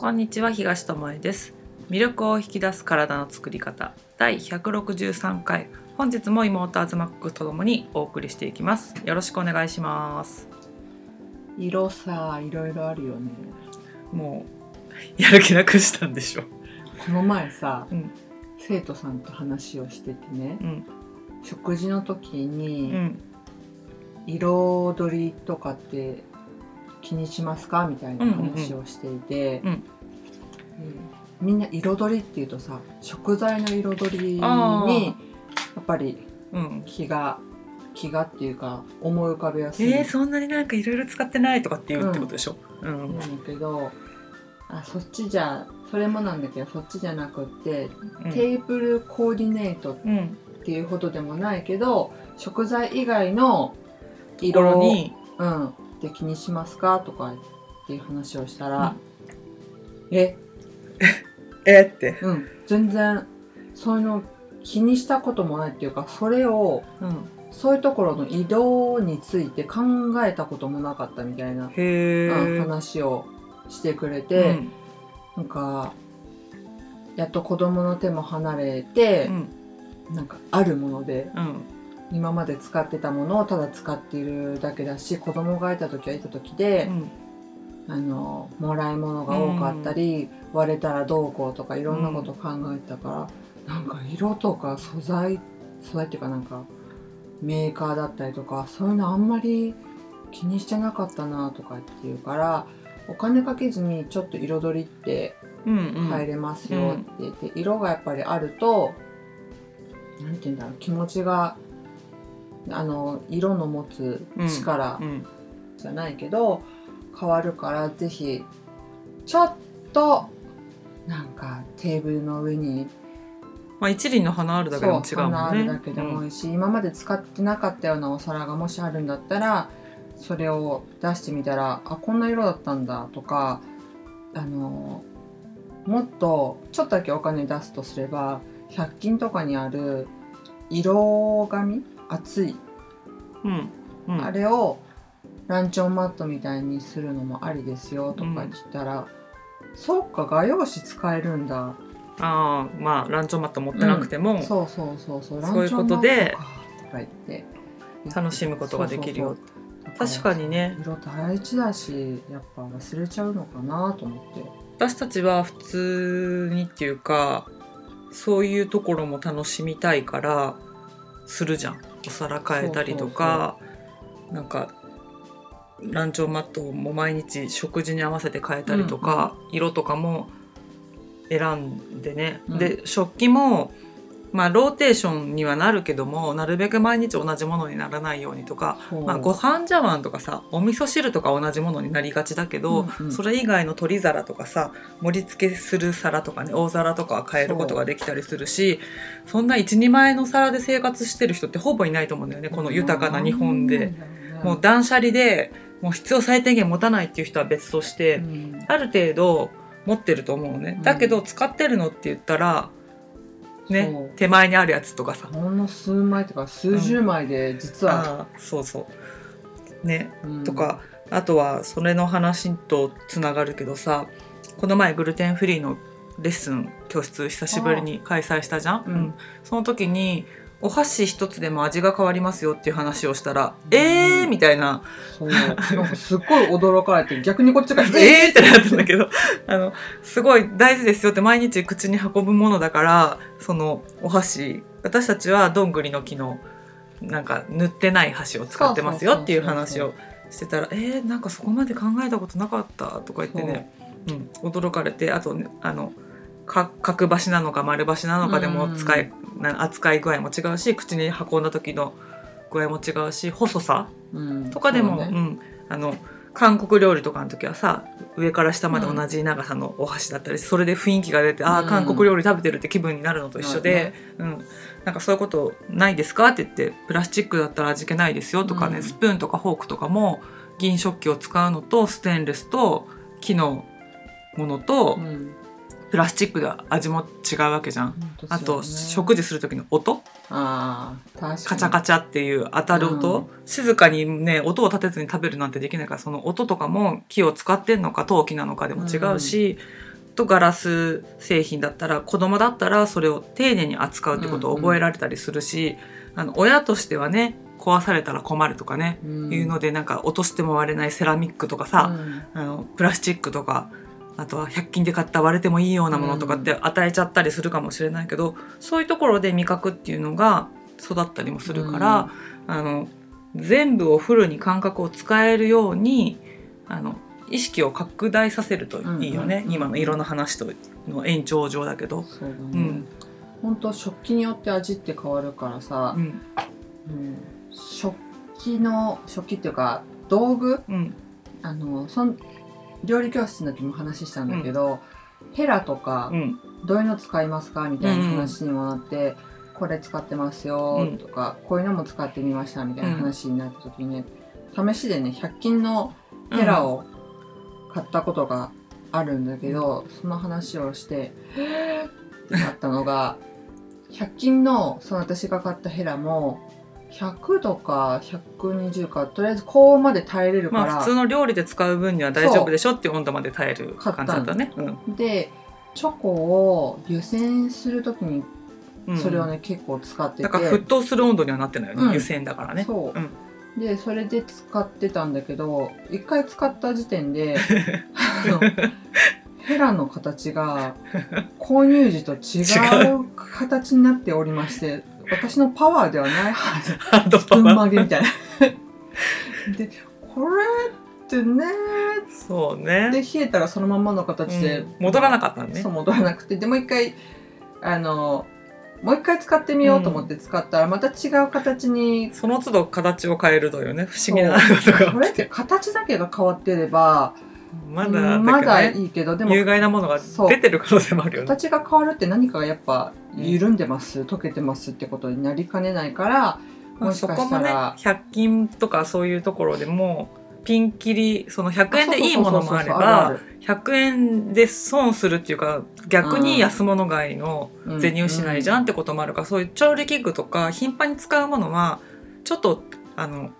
こんにちは東智恵です。魅力を引き出す体の作り方。第163回。本日も妹アズマックとともにお送りしていきます。よろしくお願いします。色さいろいろあるよね。もうやる気なくしたんでしょ。この前さ、うん。生徒さんと話をしててねうん。食事の時うにん彩りとかって気にしますか？みたいな話をしていて、うん。みんな彩りっていうとさ食材の彩りにやっぱりうん。気が気がっていうか思い浮かべやすい。えー、そんなになんかいろいろ使ってないとかって言うってことでしょ？うん。なんだけどあそっちじゃそれもなんだけどそっちじゃなくって、うん。テーブルコーディネートうんっていうほどでもないけど食材以外のところに？うん、って気にしますか？とかっていう話をしたら、え？え？って。うん。全然そういうの気にしたこともないっていうかそれをうん。そういうところの移動について考えたこともなかったみたいな、話をしてくれて、なんかやっと子供の手も離れてう、ん。なんかあるものでうん今まで使ってたものをただ使っているだけだし子供がいた時はいた時で、あのもらい物が多かったり、割れたらどうこうとかいろんなこと考えてたから、なんか色とか素材素材っていうかなんかメーカーだったりとかそういうのあんまり気にしてなかったなとかって言うからお金かけずにちょっと彩りってうんうん。入れますよって言って、色がやっぱりあるとなんて言うんだろう気持ちがあの色の持つ力うんじゃないけど、変わるからぜひちょっとなんかテーブルの上にまあ一輪の花あるだけでも違うもんね。花あるだけでもいいし、今まで使ってなかったようなお皿がもしあるんだったらそれを出してみたらあこんな色だったんだとかあのもっとちょっとだけお金出すとすれば100均とかにある色紙厚い、うんうん。あれをランチョンマットみたいにするのもありですよとか言ったら、そっか画用紙使えるんだ。ああまあランチョンマット持ってなくてもそうそうそうそうそういうことで楽しむことができるよそうそうそう。確かにね。色大事だしやっぱ忘れちゃうのかなと思って。私たちは普通にっていうかそういうところも楽しみたいからするじゃんお皿変えたりとかなんかランチョンマットも毎日食事に合わせて変えたりとか、色とかも選んでね、うん。で食器もまあローテーションにはなるけどもなるべく毎日同じものにならないようにとかまあ、ご飯茶碗とかさお味噌汁とか同じものになりがちだけど、うんうん。それ以外の取り皿とかさ盛り付けする皿とかね大皿とかは変えることができたりするしそんな12万円の皿で生活してる人ってほぼいないと思うんだよねこの豊かな日本で。もう断捨離でもう必要最低限持たないっていう人は別として、うん。ある程度持ってると思うのね、うんだけど使ってるのって言ったらね手前にあるやつとかさ。ほんの数枚とか数十枚で実は、あーそうそう。ねうん。とか、あとはそれの話とつながるけどさこの前グルテンフリーのレッスン教室久しぶりに開催したじゃん、うん。その時にお箸一つでも味が変わりますよっていう話をしたら「うん。えー!」みたいな。そう。なんかすっごい驚かれて 逆にこっちが「えー!」ってなったんだけどあのすごい大事ですよって毎日口に運ぶものだからそのお箸。私たちはどんぐりの木のなんか塗ってない箸を使ってますよっていう話をしてたら「えー、なんかそこまで考えたことなかった」とか言ってね、う。ん、驚かれてあとねあのか角箸なのか丸箸なのかでも使い、な扱い具合も違うし口に運んだ時の具合も違うし細さうん。とかでも、そうね。うん、あの韓国料理とかの時はさ上から下まで同じ長さのお箸だったり、それで雰囲気が出て、ああうん。韓国料理食べてるって気分になるのと一緒で、うん、なんかそういうことないですか？って言ってプラスチックだったら味気ないですよとかね、うん。スプーンとかフォークとかも銀食器を使うのとステンレスと木のものと、うんプラスチックでは味も違うわけじゃん。あと食事する時の音。あカチャカチャっていう当たる音、うん。静かにね音を立てずに食べるなんてできないからその音とかも木を使ってんのか陶器なのかでも違うし、とガラス製品だったら子供だったらそれを丁寧に扱うってことを覚えられたりするし、あの親としてはね壊されたら困るとかね、うん。いうのでなんか落としても割れないセラミックとかさ、うん。あのプラスチックとかあとは100均で買った割れてもいいようなものとかって与えちゃったりするかもしれないけど、そういうところで味覚っていうのが育ったりもするから、あの全部をフルに感覚を使えるようにあの意識を拡大させるといいよね、うんうん今の色の話との延長上だけど。そうだね、うん。本当食器によって味って変わるからさう、ん。うん。食器の食器っていうか道具？うん。あのそん料理教室の時も話したんだけど、ヘラとか、うん。どういうの使いますかみたいな話にもなって、これ使ってますよとか、こういうのも使ってみましたみたいな話になった時にね、試しでね100均のヘラを買ったことがあるんだけど、その話をしてなったのが100均のその私が買ったヘラも100度か120かとりあえず高温まで耐えれるから、まあ普通の料理で使う分には大丈夫でしょっていう温度まで耐える感じだったね。うん。でチョコを湯煎する時にうん。それをね、結構使ってて。だから沸騰する温度にはなってないよね、うん。湯煎だからね。そう、うん。でそれで使ってたんだけど一回使った時点で ヘラの形が購入時と違う形になっておりまして私のパワーではない。はずハードパぶん曲げみたいな。でこれってねそうね。で冷えたらそのまんまの形で、うん。戻らなかったのね。そう戻らなくて。でもう一回あのもう一回使ってみようと思って使ったらまた違う形に、その都度形を変えるというね不思議なことがこれって形だけが変わってればまだだまだいいけどでも有害なものが出てる可能性もあるよね。形が変わるって何かがやっぱ緩んでます、溶けてますってことになりかねないからもしかそこもねしたら、100均とかそういうところでもピンキリその100円でいいものもあればる100円で損するっていうか逆に安物買いの銭失いじゃんってこともあるから、そういう調理器具とか頻繁に使うものはちょっとあの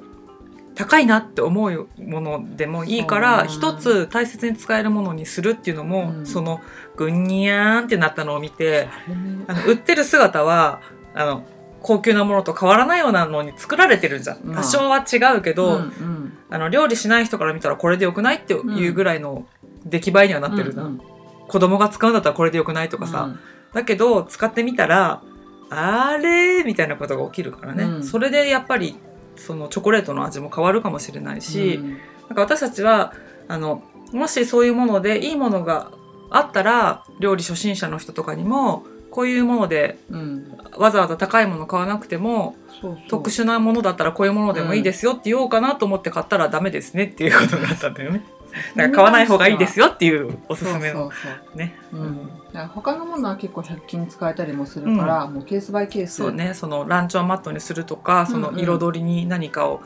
高いなって思うものでもいいから一つ大切に使えるものにするっていうのも、うん。そのぐにゃーんってなったのを見てうんあの売ってる姿はあの高級なものと変わらないようなのに作られてるじゃん。まあ多少は違うけど、うんうん。あの料理しない人から見たらこれでよくないっていうぐらいの出来栄えにはなってるな、うんうん子供が使うんだったらこれでよくないとかさ、だけど使ってみたらあれみたいなことが起きるからね、うん。それでやっぱりそのチョコレートの味も変わるかもしれないし、うん。なんか私たちはあのもしそういうものでいいものがあったら料理初心者の人とかにもこういうものでうん。わざわざ高いもの買わなくても特殊なものだったらこういうものでもいいですよって言おうかなと思って買ったらダメですねっていうことになったんだよね。だから買わない方がいいですよっていうおすすめの。ね。他のものは結構100均使えたりもするから、もうケースバイケース。そうね。そのランチョンマットにするとかその彩りに何かを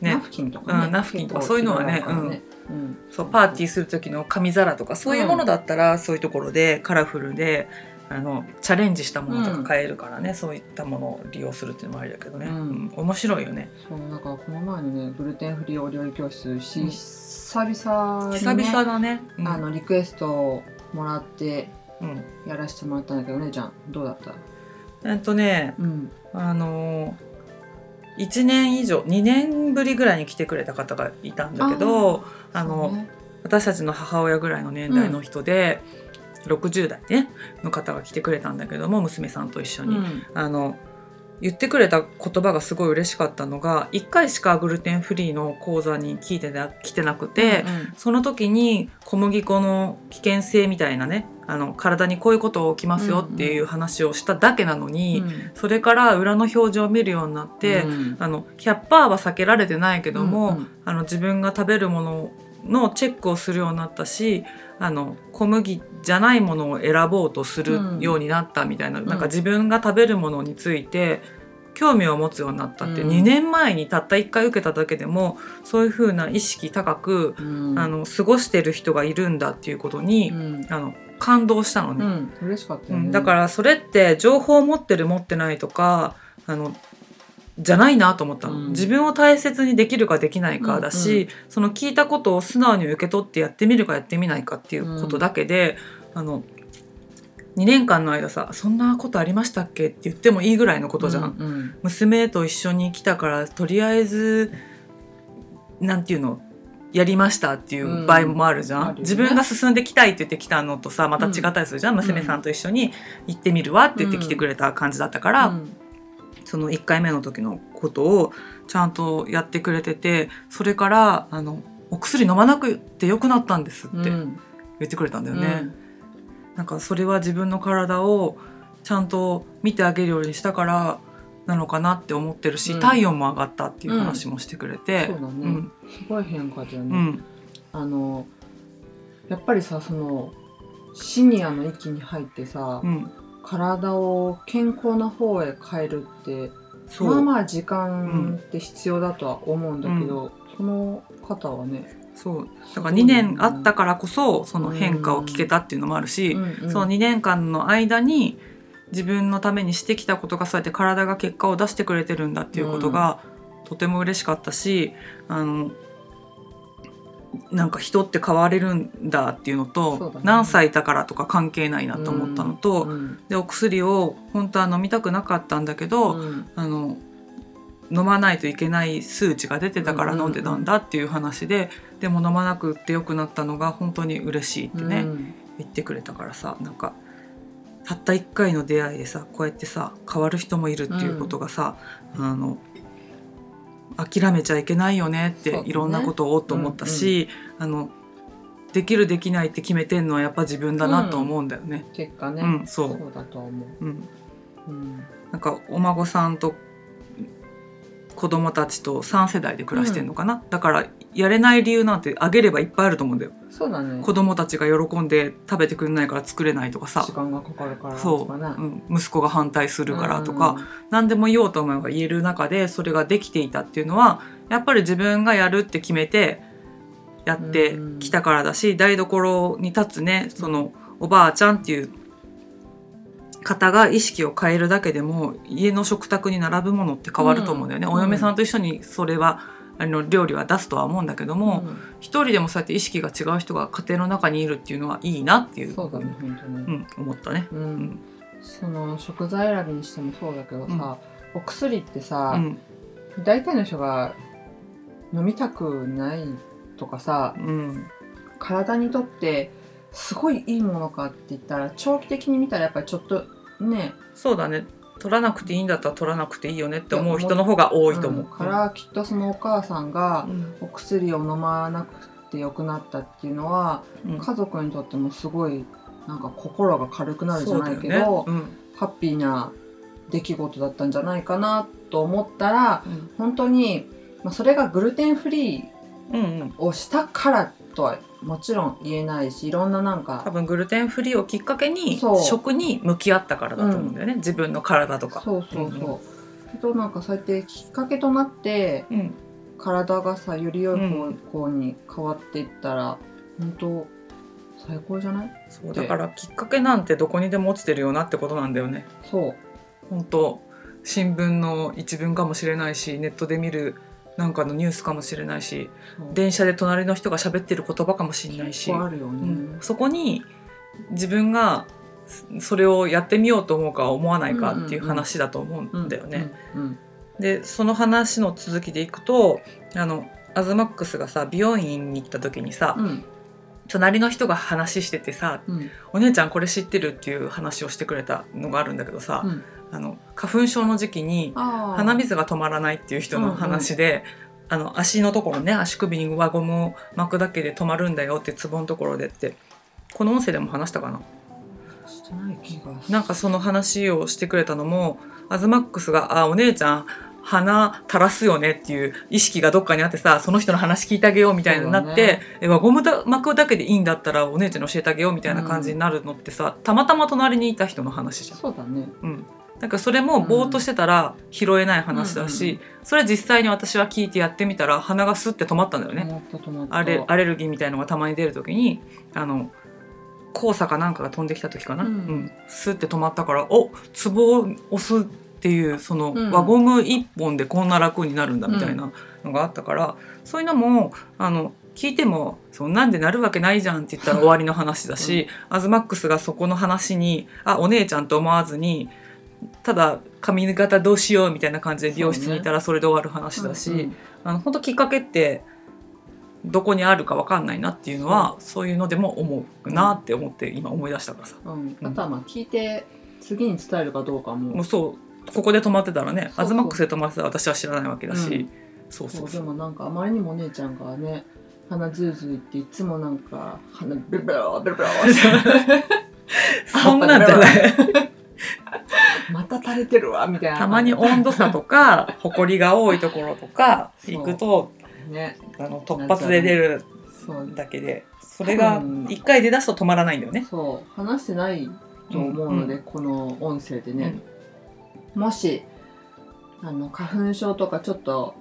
ね、ナフキンとかね、うんナフキンとかそういうのはね違からうん。そうパーティーする時の紙皿とかそういうものだったら、そういうところでカラフルであのチャレンジしたものとか買えるからね、そういったものを利用するっていうのもありだけどね、うん。うん。面白いよね。そうだからこの前のねグルテンフリーお料理教室し、うん。久々に、ね、久々だね、うん。あのリクエストをもらってうん。やらせてもらったんだけどねじゃんどうだった？えっとねうん。あの1年以上2年ぶりぐらいに来てくれた方がいたんだけどあの、ね。私たちの母親ぐらいの年代の人で、60代、ね、の方が来てくれたんだけども娘さんと一緒に、うん。あの言ってくれた言葉がすごい嬉しかったのが1回しかグルテンフリーの講座に聞いてな来てなくて、うんその時に小麦粉の危険性みたいなねあの体にこういうこと起きますよっていう話をしただけなのに、うん。それから裏の表示を見るようになって、うん。あの100%は避けられてないけども、うんうん。あの自分が食べるもののチェックをするようになったしあの小麦じゃないものを選ぼうとするようになったみたいな,、ん。なんか自分が食べるものについて興味を持つようになったって、うん。2年前にたった1回受けただけでもそういうふうな意識高く、うん。あの過ごしてる人がいるんだっていうことに、うん。あの感動したのね。うん。嬉しかったよね、うん、だからそれって情報を持ってる持ってないとかあのじゃないなと思ったの、うん。自分を大切にできるかできないかだし、うんうその聞いたことを素直に受け取ってやってみるかやってみないかっていうことだけで、あの2年間の間さ「そんなことありましたっけ?」って言ってもいいぐらいのことじゃん。うんうん。娘と一緒に来たからとりあえずなんていうのやりましたっていう場合もあるじゃん、うんね。自分が進んできたいって言ってきたのとさまた違ったりするじゃん、ん。娘さんと一緒に行ってみるわって言って来てくれた感じだったから、うんその1回目の時のことをちゃんとやってくれててそれからあの「お薬飲まなくてよくなったんです」ってうん。言ってくれたんだよね。なんかそれは自分の体をちゃんと見てあげるようにしたからなのかなって思ってるし、うん。体温も上がったっていう話もしてくれて、そうだね。うん。すごい変化だよね、うん。あのやっぱりさそのシニアの域に入ってさ、うん、体を健康な方へ変えるってまあまあ時間って必要だとは思うんだけど、その方はね、そう。だから2年あったからこそその変化を聞けたっていうのもあるし、うんうんその2年間の間に自分のためにしてきたことがそうやって体が結果を出してくれてるんだっていうことがとても嬉しかったし、あのなんか人って変われるんだっていうのとね。何歳だからとか関係ないなと思ったのと、うんでお薬を本当は飲みたくなかったんだけど、うん。あの飲まないといけない数値が出てたから飲んでたんだっていう話で、でも飲まなくってよくなったのが本当に嬉しいってね、うん。言ってくれたからさなんかたった1回の出会いでさこうやってさ変わる人もいるっていうことがさ、あの諦めちゃいけないよねって、いろんなことをと思ったし、あのできるできないって決めてんのはやっぱ自分だなと思うんだよね。結果ね、うんそう。そうだと思う、うん、うん。なんかお孫さんと子供たちと3世代で暮らしてんのかな、だからやれない理由なんてあげればいっぱいあると思うんだよ。そうだね。子供たちが喜んで食べてくれないから作れないとかさ。時間がかかるからそう、うん、息子が反対するからとか、何でも言おうと思えば言える中でそれができていたっていうのはやっぱり自分がやるって決めてやってきたからだし、台所に立つねそのおばあちゃんっていう方が意識を変えるだけでも家の食卓に並ぶものって変わると思うんだよね、うん。お嫁さんと一緒にそれはあの料理は出すとは思うんだけどうん。も一、人でもそうやって意識が違う人が家庭の中にいるっていうのはいいなっていうそうだね本当に、うん、思ったね。うん。うん。その食材選びにしてもそうだけどさ、お薬ってさ、うん。大体の人が飲みたくないとかさうん。体にとってすごいいいものかって言ったら長期的に見たらやっぱりちょっとね。そうだね。取らなくていいんだったら取らなくていいよねって思う人の方が多いと思う。うんからきっとそのお母さんがうん。お薬を飲まなくてよくなったっていうのはうん。家族にとってもすごいなんか心が軽くなるじゃないけど、ね。うん。ハッピーな出来事だったんじゃないかなと思ったらうん。本当に、まあ、それがグルテンフリーをしたからとはもちろん言えないしいろんななん多か分グルテンフリーをきっかけにそう。食に向き合ったからだと思うんだよね、自分の体とか。そうそうそう。うんけどなんかそうやってきっかけとなってうん。体がさより良い方向に変わっていったら、本当最高じゃない？そうだからきっかけなんてどこにでも落ちてるよなってことなんだよね。そう。本当新聞の一文かもしれないしネットで見るなんかのニュースかもしれないし電車で隣の人が喋ってる言葉かもしれないし、結構あるよね、うんそこに自分がそそれをやってみようと思うか思わないかっていう話だと思うんだよね。でその話の続きでいくとあのアズマックスがさ美容院に行った時にさ、うん。隣の人が話しててさうん「お姉ちゃんこれ知ってる?」っていう話をしてくれたのがあるんだけどさ、うんあの花粉症の時期に鼻水が止まらないっていう人の話で、あの足のところね足首に輪ゴムを巻くだけで止まるんだよってツボのところでってこの音声でも話したかな？なんかその話をしてくれたのもアズマックスが「あお姉ちゃん鼻垂らすよね」っていう意識がどっかにあってさその人の話聞いてあげようみたいになってね「え輪ゴムだ巻くだけでいいんだったらお姉ちゃんに教えてあげよう」みたいな感じになるのってさ、たまたま隣にいた人の話じゃん。そうだね。うんなんかそれもぼーっとしてたら拾えない話だし、うんうんそれ実際に私は聞いてやってみたら鼻がスッて止まったんだよね。アレアレルギーみたいのがたまに出る時にあの黄砂かなんかが飛んできた時かな、ううん。んスッて止まったからおツボを押すっていうそのうん。輪ゴム一本でこんな楽になるんだみたいなのがあったから、そういうのもあの聞いてもそんなんでなるわけないじゃんって言ったら終わりの話だし、アズマックスがそこの話にあお姉ちゃんと思わずにただ髪型どうしようみたいな感じで美容室にいたらそれで終わる話だし、うんうんあの本当きっかけってどこにあるかわかんないなっていうのはそういうのでも思うなって思って今思い出したからさ。うん、あとはまあ聞いて次に伝えるかどうかも。もうそう。ここで止まってたらねアズマックスで止まってたら私は知らないわけだし、うん。そうそそううでもなんかあまりにもお姉ちゃんがね鼻ズーズー言っていつもなんか鼻ブルブルブルブルそんなんじゃないまた垂れてるわみたいな。たまに温度差とか 埃が多いところとか行くとね。あの突発で出るだけでそれがうん一回出だすと止まらないんだよね。そう話してないと思うので、うこの音声でね、もしあの花粉症とかちょっと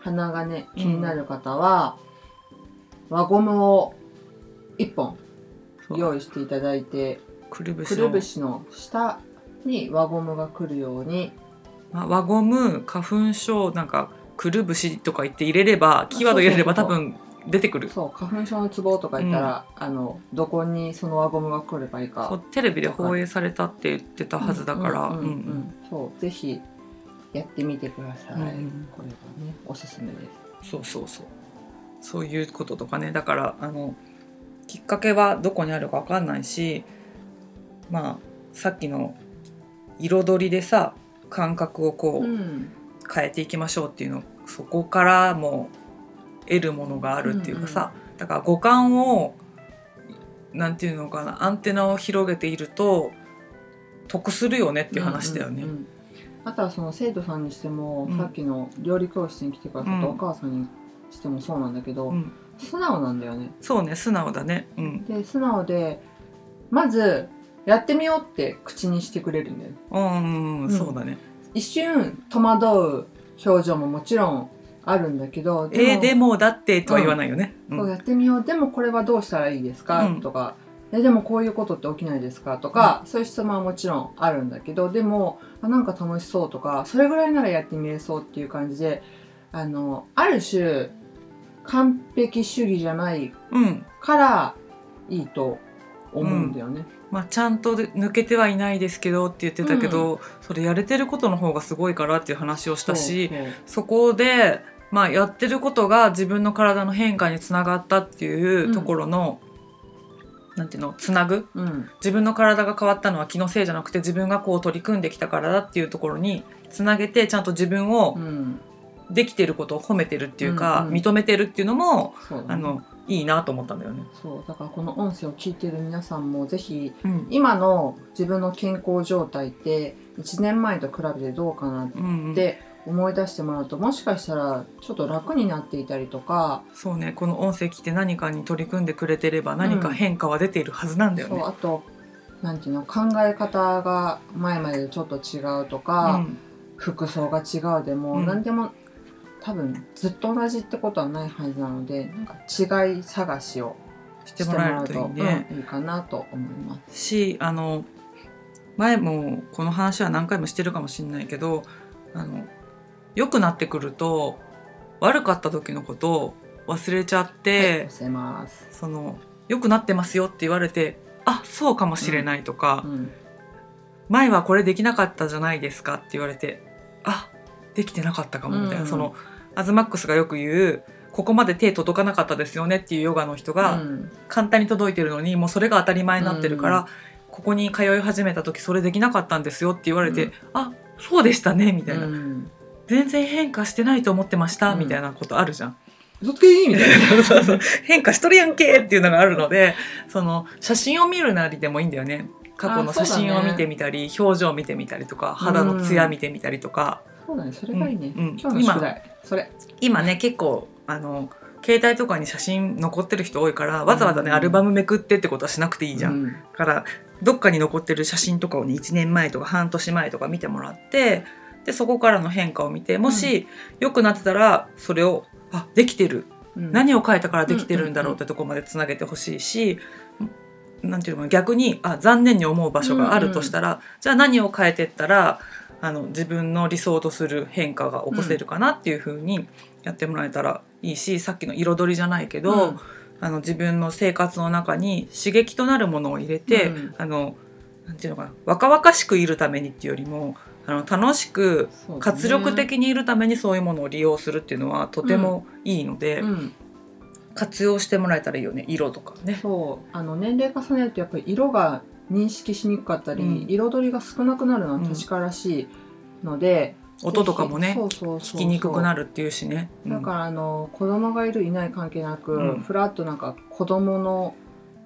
鼻がね気になる方は、輪ゴムを1本用意していただいてくるぶしくるのぶしの下に輪ゴムが来るように。まあ輪ゴム花粉症なんかくるぶしとか言って入れればキーワード入れれば多分出てくる。そう花粉症のツボとか言ったら、あのどこにその輪ゴムが来ればいいか。テレビで放映されたって言ってたはずだから、うんうんうんうんうん。そうぜひやってみてください、うんうん。これがねおすすめです。そうそうそう。そういうこととかね。だからあのきっかけはどこにあるか分かんないしまあさっきの彩りでさ感覚をこう、ん。変えていきましょうっていうのそこからも得るものがあるっていうかさ、だから五感をなんていうのかなアンテナを広げていると得するよねっていう話だよね。うんうんうん。あとはその生徒さんにしても、うん。さっきの料理教室に来てくださったうん。お母さんにしてもそうなんだけど、うん。素直なんだよね。そうね素直だね。うん、で素直でまずやってみようって口にしてくれるんだよ。うんうんうん。そうだね。一瞬戸惑う表情ももちろんあるんだけどえー、でもだってとは言わないよね。うん。そうやってみよう。でもこれはどうしたらいいですか、うん。とか。えでもこういうことって起きないですか？とか、そういう質問はもちろんあるんだけどでもあなんか楽しそうとかそれぐらいならやってみれそうっていう感じであのある種完璧主義じゃないうん。からいいと思うんだよね。まあ、ちゃんとで抜けてはいないですけどって言ってたけど、それやれてることの方がすごいからっていう話をしたしそこで、まあ、やってることが自分の体の変化につながったっていうところの、なんていうのつなぐ？うん。自分の体が変わったのは気のせいじゃなくて自分がこう取り組んできたからだっていうところにつなげてちゃんと自分をうん。できてることを褒めてるっていうか、うんうん。認めてるっていうのもそうだね。あのいいなと思ったんだよね。そうだからこの音声を聞いてる皆さんもぜひうん。今の自分の健康状態って1年前と比べてどうかなっうんうん。て思い出してもらうともしかしたらちょっと楽になっていたりとか、そうねこの音声聞いて何かに取り組んでくれてれば何か変化は出ているはずなんだよね。そうあとなんていうの考え方が前までとちょっと違うとか、うん。服装が違うでも、うん。何でも多分ずっと同じってことはないはずなのでなんか違い探しをしてもらえるといいね。うんいいかなと思います。しあの前もこの話は何回もしてるかもしれないけどあの良くなってくると悪かった時のことを忘れちゃって、押せます。その良くなってますよって言われてあそうかもしれないとか、うん前はこれできなかったじゃないですかって言われてあできてなかったかもみたいな、うんそのアズマックスがよく言うここまで手届かなかったですよねっていうヨガの人が、うん。簡単に届いてるのにもうそれが当たり前になってるから、うん。ここに通い始めた時それできなかったんですよって言われて、うん。あそうでしたねみたいな、うん。全然変化してないと思ってました、うん。みたいなことあるじゃん。嘘つけーみたいな。そうそう変化しとるやんけっていうのがあるのでその写真を見るなりでもいいんだよね。過去の写真を見てみたり、表情を見てみたりとか肌のツヤ見てみたりとか、そうだね、それがいいね。うんうん。今日の宿題、それ。今ね結構あの携帯とかに写真残ってる人多いからわざわざね、うん。アルバムめくってってことはしなくていいじゃん。うん。だからどっかに残ってる写真とかをね1年前とか半年前とか見てもらってでそこからの変化を見てもし良くなってたらそれをあできてる。うん。何を変えたからできてるんだろうってとこまでつなげてほしいし、なんていうの逆にあ残念に思う場所があるとしたら、じゃあ何を変えてったらあの自分の理想とする変化が起こせるかなっていうふうにやってもらえたらいいしさっきの彩りじゃないけど、うん。あの自分の生活の中に刺激となるものを入れて、うん。あのなんていうのかな若々しくいるためにっていうよりもあの楽しく活力的にいるためにそういうものを利用するっていうのはとてもいいので、うん、活用してもらえたらいいよね色とかね。そう。あの年齢重ねるとやっぱり色が認識しにくかったり、うん。彩りが少なくなるのは確からしいので、音とかもね聞きにくくなるっていうしね。うん。だからあの子供がいるいない関係なく、うん。ふらっとなんか子供の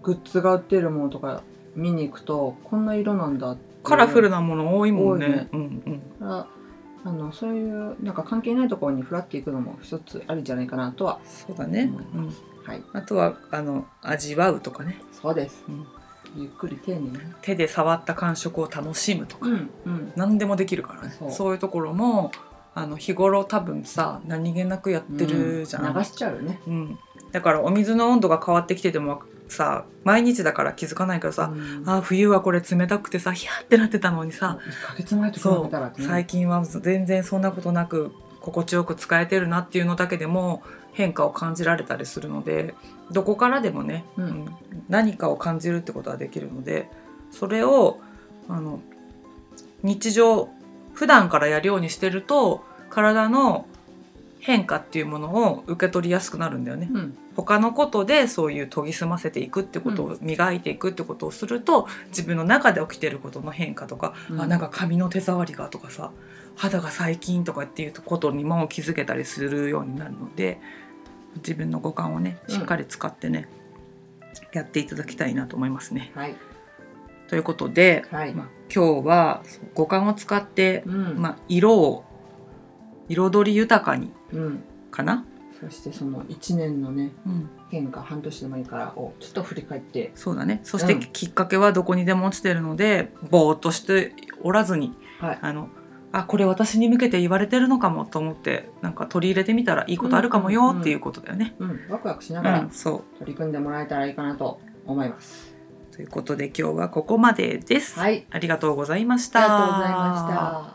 グッズが売ってるものとか見に行くとこんな色なんだカラフルなもの多いもんね。ね。うんうん。からあのそういうなんか関係ないところにふらっていくのも一つあるんじゃないかなとは。そうだね。うん、はい。あとはあの味わうとかね、そうです、うんゆっくり丁寧に。手で触った感触を楽しむとか、うんうん。何でもできるからね。そう。いうところもあの日頃多分さ何気なくやってるじゃん、うん流しちゃうよね。うん、だからお水の温度が変わってきててもさ毎日だから気づかないからさ、うん。あー冬はこれ冷たくてさヒャーってなってたのにさ、1ヶ月前と比そうべたらね。最近は全然そんなことなく心地よく使えてるなっていうのだけでも変化を感じられたりするのでどこからでもね、うんうん何かを感じるってことはできるのでそれをあの日常普段からやるようにしてると体の変化っていうものを受け取りやすくなるんだよね。うん。他のことでそういう研ぎ澄ませていくってことを磨いていくってことをすると自分の中で起きてることの変化とか、うん。あなんか髪の手触りがとかさ肌が最近とかっていうことにも気づけたりするようになるので自分の五感をねしっかり使ってね、やっていただきたいなと思いますね。はい。ということで、はい、まあ、今日は五感を使って、うん。まあ、色を彩り豊かにうん、かな、そしてその1年のねうん、変化半年でもいいからをちょっと振り返って。そうだね。そしてうん。きっかけはどこにでも落ちてるので、ぼーっとしておらずにはい。あのあこれ私に向けて言われてるのかもと思ってなんか取り入れてみたらいいことあるかもよっていうことだよね。うん、ワクワクしなうんがらそ取り組んでもらえたらいいかなと思います。うということで今日はここまでです。はい、ありがとうございました。ありがとうございました。